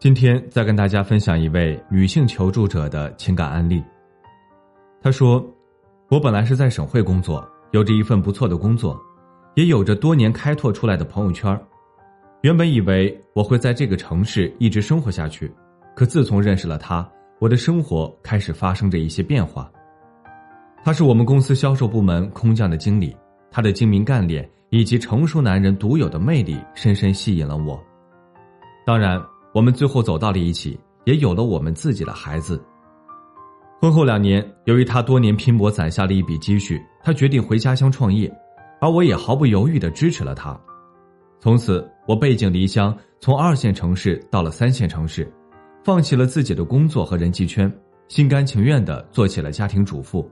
今天再跟大家分享一位女性求助者的情感案例。她说：“我本来是在省会工作，有着一份不错的工作，也有着多年开拓出来的朋友圈。原本以为我会在这个城市一直生活下去，可自从认识了他，我的生活开始发生着一些变化。他是我们公司销售部门空降的经理，他的精明干练以及成熟男人独有的魅力深深吸引了我。当然。”我们最后走到了一起，也有了我们自己的孩子。婚后两年，由于他多年拼搏攒下了一笔积蓄，他决定回家乡创业，而我也毫不犹豫的支持了他。从此，我背井离乡，从二线城市到了三线城市，放弃了自己的工作和人际圈，心甘情愿的做起了家庭主妇，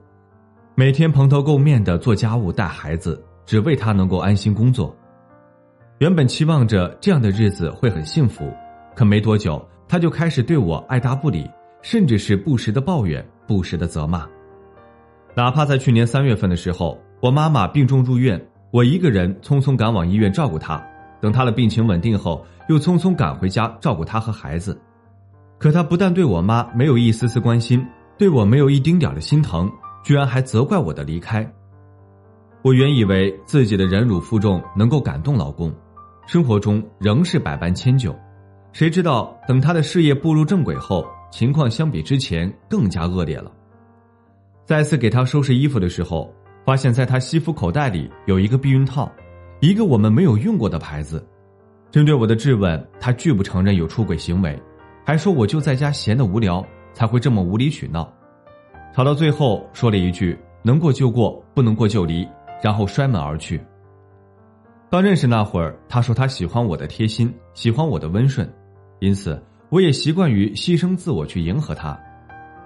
每天蓬头垢面的做家务带孩子，只为他能够安心工作。原本期望着这样的日子会很幸福。可没多久，他就开始对我爱答不理，甚至是不时的抱怨、不时的责骂。哪怕在去年三月份的时候，我妈妈病重入院，我一个人匆匆赶往医院照顾她。等她的病情稳定后，又匆匆赶回家照顾她和孩子。可他不但对我妈没有一丝丝关心，对我没有一丁点的心疼，居然还责怪我的离开。我原以为自己的忍辱负重能够感动老公，生活中仍是百般迁就。谁知道，等他的事业步入正轨后，情况相比之前更加恶劣了。再次给他收拾衣服的时候，发现在他西服口袋里有一个避孕套，一个我们没有用过的牌子。针对我的质问，他拒不承认有出轨行为，还说我就在家闲得无聊才会这么无理取闹。吵到最后，说了一句“能过就过，不能过就离”，然后摔门而去。刚认识那会儿，他说他喜欢我的贴心，喜欢我的温顺。因此，我也习惯于牺牲自我去迎合他。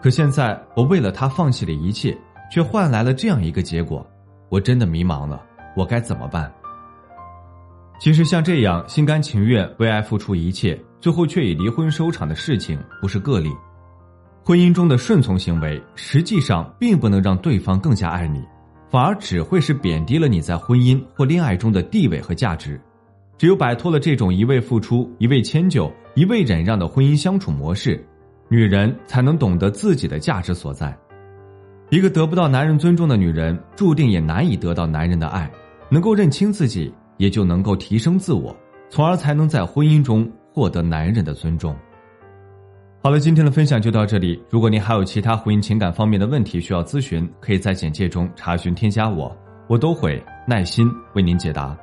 可现在，我为了他放弃了一切，却换来了这样一个结果，我真的迷茫了。我该怎么办？其实，像这样心甘情愿为爱付出一切，最后却以离婚收场的事情不是个例。婚姻中的顺从行为，实际上并不能让对方更加爱你，反而只会是贬低了你在婚姻或恋爱中的地位和价值。只有摆脱了这种一味付出、一味迁就、一味忍让的婚姻相处模式，女人才能懂得自己的价值所在。一个得不到男人尊重的女人，注定也难以得到男人的爱。能够认清自己，也就能够提升自我，从而才能在婚姻中获得男人的尊重。好了，今天的分享就到这里。如果您还有其他婚姻情感方面的问题需要咨询，可以在简介中查询添加我，我都会耐心为您解答。